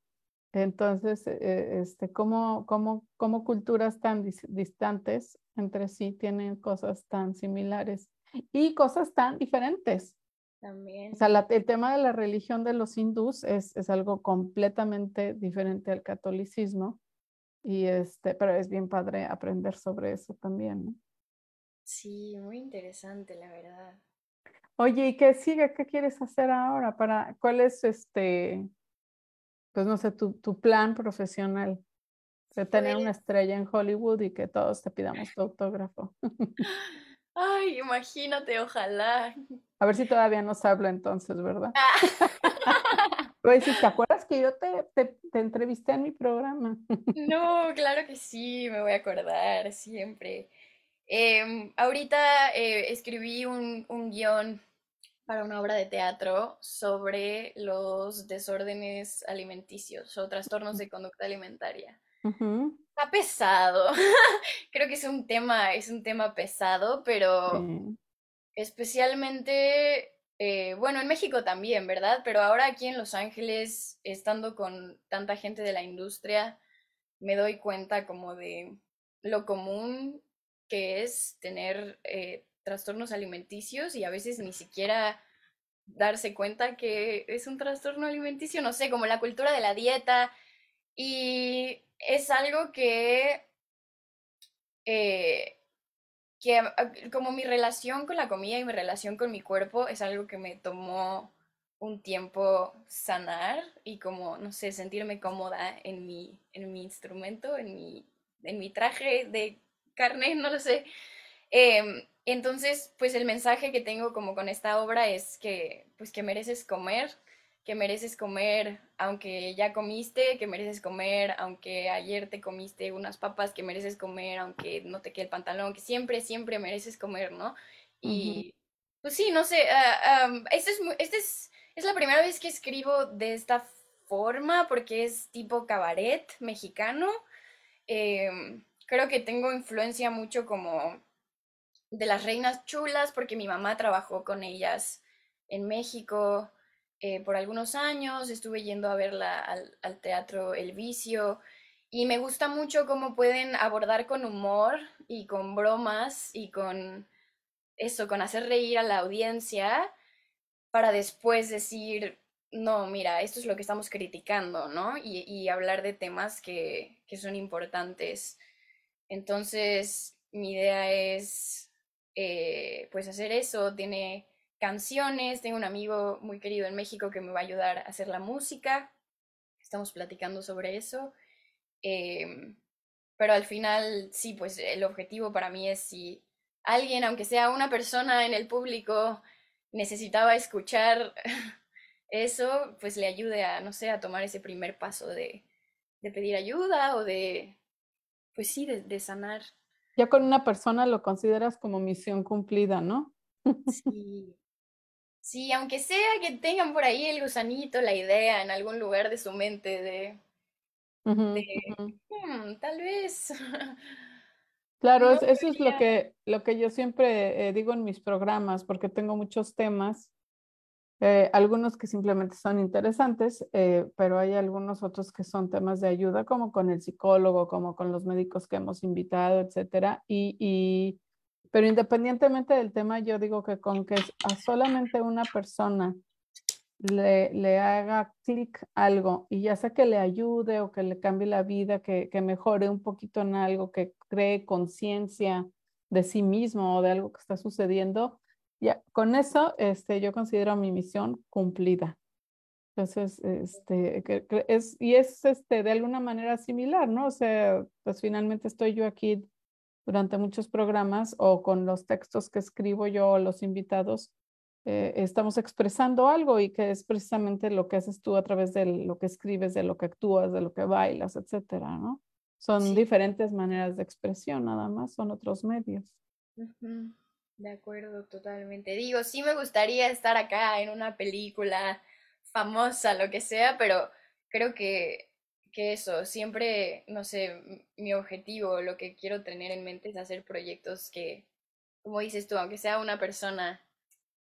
Entonces, e, e, este, ¿cómo, cómo, cómo culturas tan distantes entre sí tienen cosas tan similares y cosas tan diferentes? También. O sea, el tema de la religión de los hindús es, es, algo completamente diferente al catolicismo. Y este, pero es bien padre aprender sobre eso también, ¿no? Sí, muy interesante, la verdad. Oye, ¿y qué sigue? ¿Qué quieres hacer ahora? Para, ¿Cuál es este, pues no sé, tu, tu plan profesional? De tener una pues estrella en Hollywood y que todos te pidamos tu autógrafo. Ay, imagínate, ojalá. A ver si todavía nos habla entonces, ¿verdad? Pues ¿te acuerdas que yo te, te, entrevisté en mi programa? No, claro que sí, me voy a acordar siempre. Em, ahorita eh, escribí un, un guion para una obra de teatro sobre los desórdenes alimenticios o trastornos de conducta alimentaria. Está pesado. Creo que es un tema, es un tema pesado, pero especialmente, eh, bueno, en México también, ¿verdad? Pero ahora aquí en Los Ángeles, estando con tanta gente de la industria, me doy cuenta como de lo común que es tener eh, trastornos alimenticios y a veces ni siquiera darse cuenta que es un trastorno alimenticio, no sé, como la cultura de la dieta. Y es algo que, eh, que como mi relación con la comida y mi relación con mi cuerpo es algo que me tomó un tiempo sanar y como, no sé, sentirme cómoda en mi, en mi instrumento, en mi, en mi traje de carne, no lo sé. Em, entonces, pues el mensaje que tengo como con esta obra es que, pues que mereces comer, que mereces comer aunque ya comiste, que mereces comer aunque ayer te comiste unas papas, que mereces comer aunque no te quede el pantalón, que siempre, siempre mereces comer, ¿no? Y pues sí, no sé, uh, este es, este es, es la primera vez que escribo de esta forma porque es tipo cabaret mexicano. Em, creo que tengo influencia mucho como de las reinas chulas porque mi mamá trabajó con ellas en México. Eh, por algunos años, estuve yendo a verla al, teatro El Vicio y me gusta mucho cómo pueden abordar con humor y con bromas y con eso, con hacer reír a la audiencia para después decir, no, mira, esto es lo que estamos criticando, ¿no? Y, y hablar de temas que, que, son importantes. Entonces, mi idea es, eh, pues, hacer eso. Tiene canciones. Tengo un amigo muy querido en México que me va a ayudar a hacer la música. Estamos platicando sobre eso. Em, pero al final, sí, pues el objetivo para mí es si alguien, aunque sea una persona en el público, necesitaba escuchar eso, pues le ayude a, no sé, a tomar ese primer paso de, de pedir ayuda o de, pues sí, de, de sanar. Ya con una persona lo consideras como misión cumplida, ¿no? Sí, Sí, aunque sea que tengan por ahí el gusanito, la idea en algún lugar de su mente de, hmm, tal vez. Claro, eso es lo que, lo que yo siempre eh, digo en mis programas, porque tengo muchos temas, eh, algunos que simplemente son interesantes, eh, pero hay algunos otros que son temas de ayuda, como con el psicólogo, como con los médicos que hemos invitado, etcétera. Y, y pero independientemente del tema, yo digo que con que a solamente una persona le, le haga clic algo y ya sea que le ayude o que le cambie la vida, que, que mejore un poquito en algo, que cree conciencia de sí mismo o de algo que está sucediendo, ya con eso este, yo considero mi misión cumplida. Entonces, este, es, y es este, de alguna manera similar, ¿no? O sea, pues finalmente estoy yo aquí durante muchos programas o con los textos que escribo yo o los invitados, eh, estamos expresando algo y que es precisamente lo que haces tú a través de lo que escribes, de lo que actúas, de lo que bailas, etcétera, ¿no? Son diferentes maneras de expresión, nada más, son otros medios. De acuerdo, totalmente. Digo, sí me gustaría estar acá en una película famosa, lo que sea, pero creo que que eso, siempre, no sé, mi objetivo, lo que quiero tener en mente es hacer proyectos que, como dices tú, aunque sea una persona,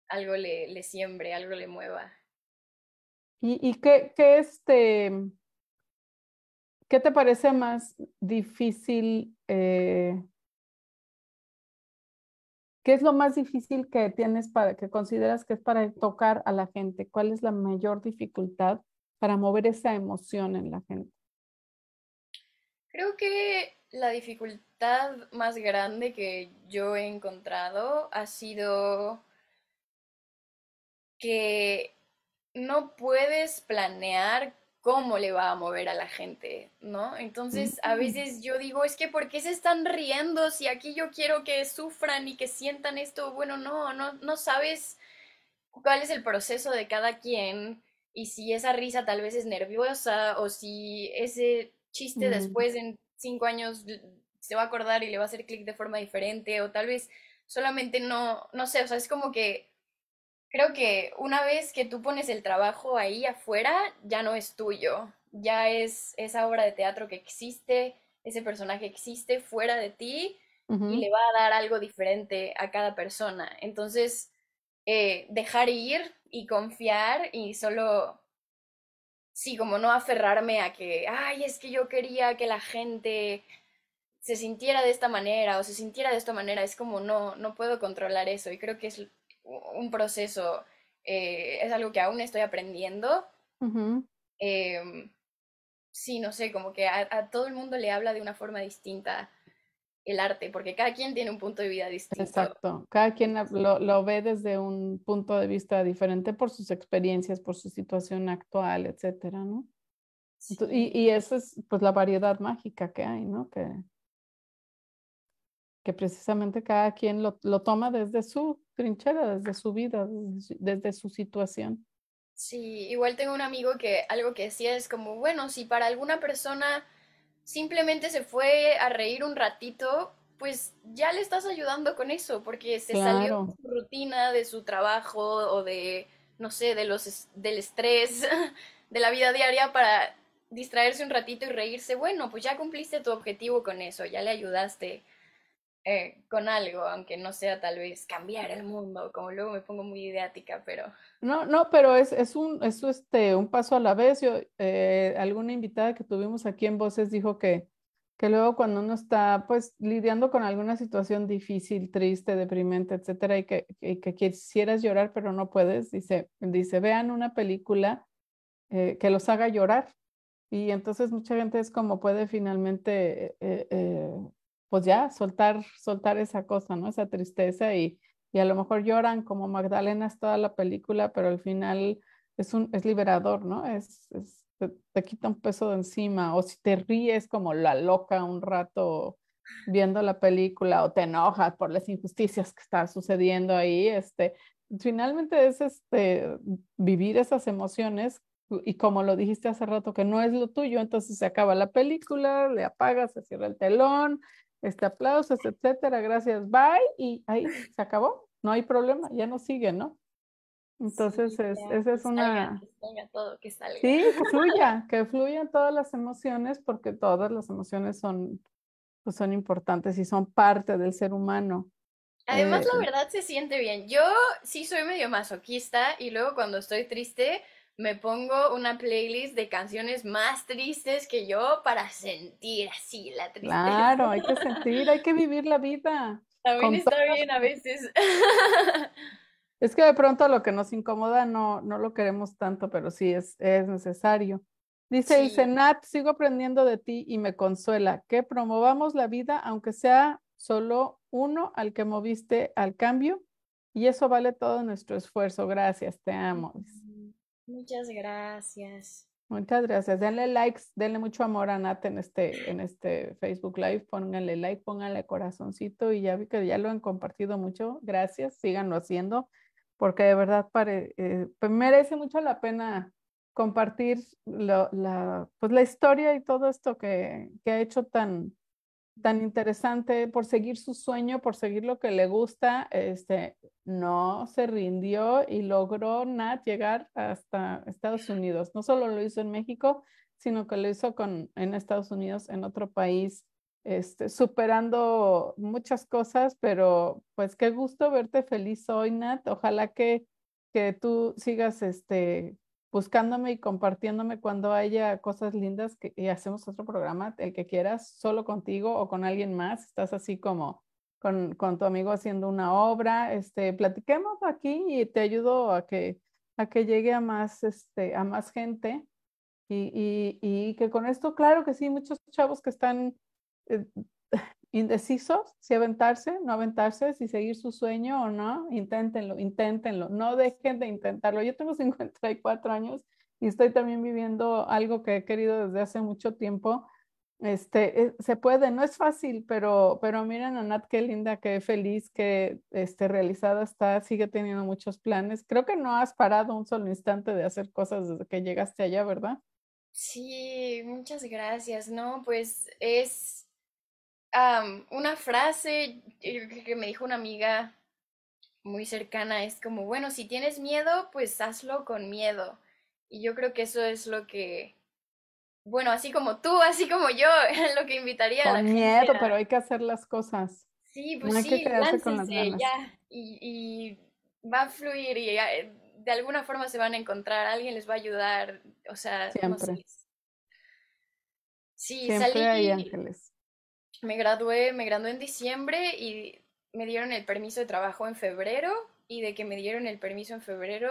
algo le, le siembre, algo le mueva. ¿Y, y qué, qué, este, qué te parece más difícil? Eh, ¿Qué es lo más difícil que tienes para, que consideras que es para tocar a la gente? ¿Cuál es la mayor dificultad para mover esa emoción en la gente? Creo que la dificultad más grande que yo he encontrado ha sido que no puedes planear cómo le va a mover a la gente, ¿no? Entonces, a veces yo digo, es que ¿por qué se están riendo si aquí yo quiero que sufran y que sientan esto? Bueno, no, no, no sabes cuál es el proceso de cada quien y si esa risa tal vez es nerviosa o si ese chiste después en cinco años se va a acordar y le va a hacer clic de forma diferente o tal vez solamente no, no sé, o sea, es como que Creo que una vez que tú pones el trabajo ahí afuera, ya no es tuyo, ya es esa obra de teatro que existe, ese personaje existe fuera de ti y le va a dar algo diferente a cada persona. Entonces, eh, dejar ir y confiar y solo, sí, como no aferrarme a que, ay, es que yo quería que la gente se sintiera de esta manera o se sintiera de esta manera, es como no, no puedo controlar eso y creo que es un proceso, eh, es algo que aún estoy aprendiendo. Em, sí, no sé, como que a, todo el mundo le habla de una forma distinta el arte, porque cada quien tiene un punto de vida distinto. Exacto, cada quien lo, lo, ve desde un punto de vista diferente por sus experiencias, por su situación actual, etcétera, ¿no? y, y esa es pues la variedad mágica que hay, ¿no? Que, que precisamente cada quien lo, lo toma desde su trinchera, desde su vida, desde su, situación. Sí, igual tengo un amigo que algo que decía es como, bueno, si para alguna persona simplemente se fue a reír un ratito, pues ya le estás ayudando con eso, porque se salió de su rutina, de su trabajo o de, no sé, de los, del estrés de la vida diaria para distraerse un ratito y reírse. Bueno, pues ya cumpliste tu objetivo con eso, ya le ayudaste eh, con algo, aunque no sea tal vez cambiar el mundo, como luego me pongo muy ideática, pero... No, no, pero es, es un, es este, un paso a la vez. Yo, eh, alguna invitada que tuvimos aquí en Voces dijo que, que luego cuando uno está pues lidiando con alguna situación difícil, triste, deprimente, etcétera, y que, que quisieras llorar pero no puedes, dice, dice, vean una película eh, que los haga llorar. Y entonces mucha gente es como puede finalmente pues ya soltar, soltar esa cosa, ¿no? Esa tristeza y, y a lo mejor lloran como Magdalenas toda la película, pero al final es, un, es liberador, ¿no? Es, te, quita un peso de encima o si te ríes como la loca un rato viendo la película o te enojas por las injusticias que están sucediendo ahí, este, finalmente es este, vivir esas emociones y como lo dijiste hace rato que no es lo tuyo, entonces se acaba la película, le apagas, se cierra el telón, este aplausos, etcétera, gracias, bye, y ahí se acabó, no hay problema, ya no sigue, ¿no? Entonces, es, esa es una... que todo, que salga. Sí, que fluya, que fluyan todas las emociones, porque todas las emociones son, pues son importantes y son parte del ser humano. Además, la eh, verdad se siente bien. Yo sí soy medio masoquista y luego cuando estoy triste, me pongo una playlist de canciones más tristes que yo para sentir así la tristeza. Claro, hay que sentir, hay que vivir la vida. También está bien a veces. Es que de pronto lo que nos incomoda no, no lo queremos tanto, pero sí es, es necesario. Dice, dice Nat, sigo aprendiendo de ti y me consuela que promovamos la vida, aunque sea solo uno al que moviste al cambio, y eso vale todo nuestro esfuerzo. Gracias, te amo. Muchas gracias. Muchas gracias. Denle likes, denle mucho amor a Nat en este, en este Facebook Live. Pónganle like, pónganle corazoncito y ya vi que ya lo han compartido mucho. Gracias, síganlo haciendo porque de verdad eh, pues merece mucho la pena compartir la, pues la historia y todo esto que, que ha hecho tan, tan interesante por seguir su sueño, por seguir lo que le gusta, este, no se rindió y logró Nat llegar hasta Estados Unidos. No solo lo hizo en México, sino que lo hizo con, en Estados Unidos, en otro país, este, superando muchas cosas, pero pues qué gusto verte feliz hoy, Nat. Ojalá que, que tú sigas este, buscándome y compartiéndome cuando haya cosas lindas que, y hacemos otro programa, el que quieras, solo contigo o con alguien más. Estás así como con, con tu amigo haciendo una obra. Este, platiquemos aquí y te ayudo a que, a que llegue a más, este, a más gente. Y, y, y que con esto, claro que sí, muchos chavos que están eh, indecisos, si aventarse, no aventarse, si seguir su sueño o no, inténtenlo, inténtenlo, no dejen de intentarlo. Yo tengo 54 años y estoy también viviendo algo que he querido desde hace mucho tiempo. Este, eh, se puede, no es fácil, pero, pero miren a Nat, qué linda, qué feliz, qué este, realizada está, sigue teniendo muchos planes. Creo que no has parado un solo instante de hacer cosas desde que llegaste allá, ¿verdad? Sí, muchas gracias. No, pues es una frase que me dijo una amiga muy cercana es como, bueno, si tienes miedo, pues hazlo con miedo. Y yo creo que eso es lo que, bueno, así como tú, así como yo, lo que invitaría a la Con miedo, pero hay que hacer las cosas. Sí, No pues hay que sí, quedarse con las ganas. ya. Y, y va a fluir y ya, eh, de alguna forma se van a encontrar, alguien les va a ayudar. O sea, no sé. Siempre, Sí, siempre hay salí, ángeles. Me gradué, me gradué en diciembre y me dieron el permiso de trabajo en febrero y de que me dieron el permiso en febrero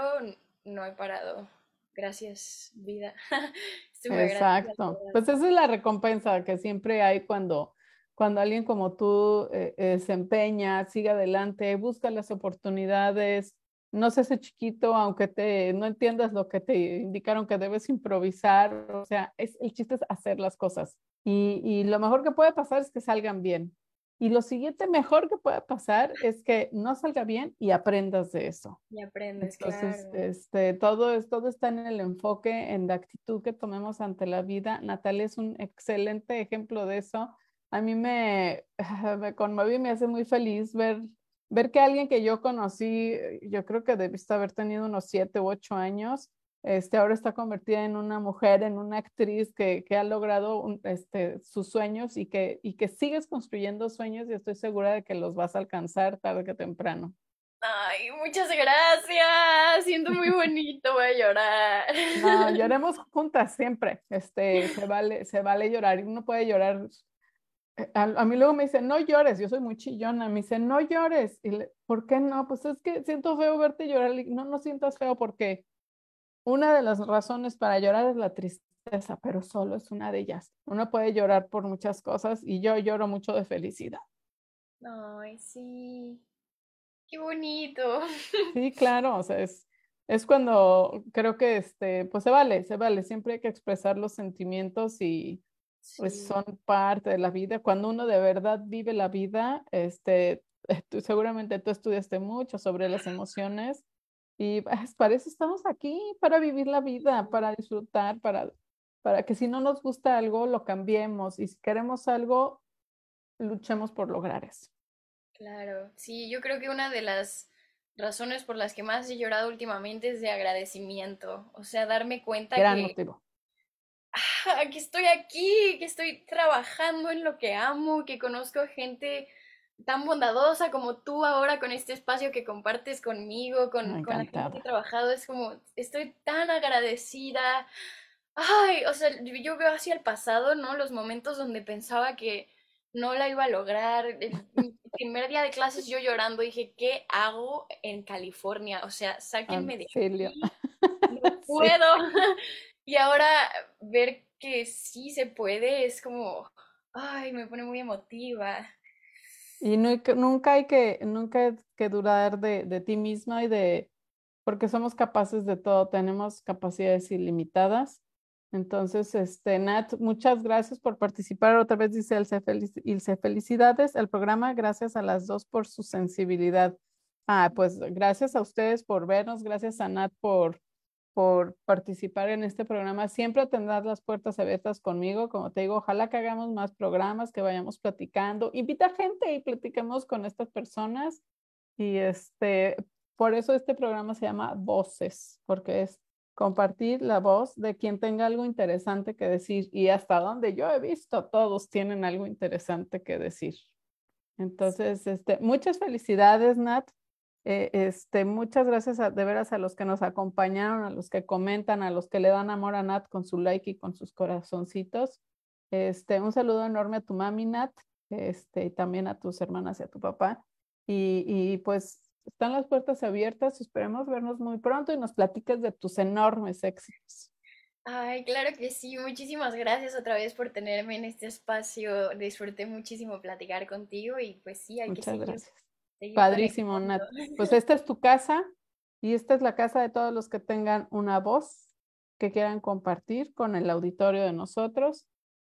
no he parado. Gracias, vida. Exacto. Pues esa es la recompensa que siempre hay cuando, cuando alguien como tú eh, eh, se empeña, sigue adelante, busca las oportunidades, no se hace chiquito aunque te no entiendas lo que te indicaron que debes improvisar. O sea, es, el chiste es hacer las cosas. Y, y lo mejor que puede pasar es que salgan bien. Y lo siguiente mejor que puede pasar es que no salga bien y aprendas de eso. Y aprendes, Entonces, claro. este, todo, es, todo está en el enfoque, en la actitud que tomemos ante la vida. Natalia es un excelente ejemplo de eso. A mí me, me conmueve y me hace muy feliz ver, ver que alguien que yo conocí, eh, yo creo que debiste haber tenido unos siete u ocho años, este, ahora está convertida en una mujer, en una actriz que, que ha logrado un- este, sus sueños y que, y que sigues construyendo sueños y estoy segura de que los vas a alcanzar tarde que temprano. Ay, muchas gracias. Siento muy bonito, voy a llorar. No, lloremos juntas siempre. Este, se vale, se vale llorar uno puede llorar. Eh, A, a mí luego me dicen, no llores, yo soy muy chillona, me dicen, no llores. Y le, ¿por qué no? Pues es que siento feo verte llorar. No, no sientas feo porque una de las razones para llorar es la tristeza, pero solo es una de ellas. Uno puede llorar por muchas cosas y yo lloro mucho de felicidad. Ay, sí. Qué bonito. Sí, claro, o sea, es, es cuando creo que este, pues se vale, se vale, siempre hay que expresar los sentimientos y pues son parte de la vida. Cuando uno de verdad vive la vida, este, tú- seguramente tú estudiaste mucho sobre las emociones y pues, para eso estamos aquí, para vivir la vida, para disfrutar, para, para que si no nos gusta algo, lo cambiemos y si queremos algo, luchemos por lograr eso. claro. Sí, yo creo que una de las razones por las que más he llorado últimamente es de agradecimiento. O sea, darme cuenta Gran que, motivo. ah, que estoy aquí, que estoy trabajando en lo que amo, que conozco gente tan bondadosa como tú ahora con este espacio que compartes conmigo, con, con la gente que he trabajado. Es como, estoy tan agradecida. Ay, o sea, yo veo hacia el pasado, ¿no? Los momentos donde pensaba que no la iba a lograr. El mi primer día de clases yo llorando dije, ¿qué hago en California? O sea, sáquenme de aquí, no Sí. Y ahora ver que sí se puede es como, ay, me pone muy emotiva. Y no hay que- nunca hay que, nunca hay que dudar de, de ti misma y de, porque somos capaces de todo, tenemos capacidades ilimitadas. Entonces, este, Nat, muchas gracias por participar. Otra vez dice Ilse, felicidades al programa, gracias a las dos por su sensibilidad. Ah, pues gracias a ustedes por vernos, gracias a Nat por, por participar en este programa. Siempre tendrás las puertas abiertas conmigo. Como te digo, ojalá que hagamos más programas, que vayamos platicando. Invita gente y platiquemos con estas personas. Y este, por eso este programa se llama Voces, porque es compartir la voz de quien tenga algo interesante que decir. Y hasta donde yo he visto, todos tienen algo interesante que decir. Entonces, este, muchas felicidades, Nat. Eh, este, muchas gracias a- de veras a los que nos acompañaron, a los que comentan, a los que le dan amor a Nat con su like y con sus corazoncitos. Este, un saludo enorme a tu mami, Nat, este, y también a tus hermanas y a tu papá. Y, y pues están las puertas abiertas. Esperemos vernos muy pronto y nos platiques de tus enormes éxitos. Ay, claro que sí. Muchísimas gracias otra vez por tenerme en este espacio. Disfruté muchísimo platicar contigo y pues sí, hay que Muchas seguir, gracias. Padrísimo, Nat. Pues esta es tu casa y esta es la casa de todos los que tengan una voz que quieran compartir con el auditorio de nosotros.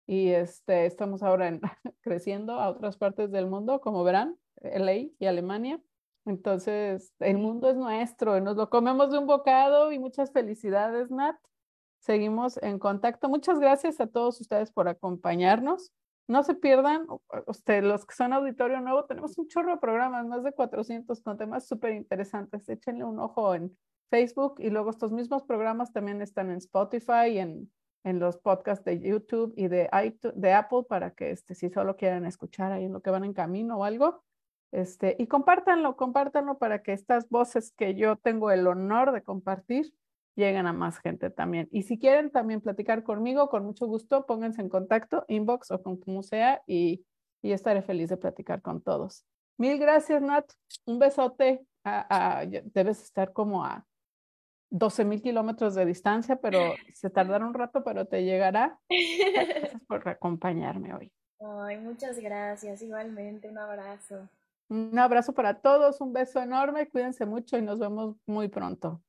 Y este, estamos ahora en- creciendo a otras partes del mundo, como verán, LA y Alemania. Entonces, el mundo es nuestro y nos lo comemos de un bocado y muchas felicidades, Nat. Seguimos en contacto. Muchas gracias a todos ustedes por acompañarnos. No se pierdan, usted, los que son auditorio nuevo, tenemos un chorro de programas, más de 400 con temas súper interesantes. Échenle un ojo en Facebook y luego estos mismos programas también están en Spotify y en, en los podcasts de YouTube y de, Apple para que este, si solo quieren escuchar ahí en lo que van en camino o algo. Este, y compártanlo, compártanlo para que estas voces que yo tengo el honor de compartir lleguen a más gente también. Y si quieren también platicar conmigo, con mucho gusto, pónganse en contacto, inbox o con como sea, y, y estaré feliz de platicar con todos. Mil gracias, Nat. Un besote. A, debes estar como a 12 mil kilómetros de distancia, pero se tardará un rato, pero te llegará. Gracias por acompañarme hoy. Ay, muchas gracias. Igualmente, un abrazo. Un abrazo para todos, un beso enorme, cuídense mucho y nos vemos muy pronto.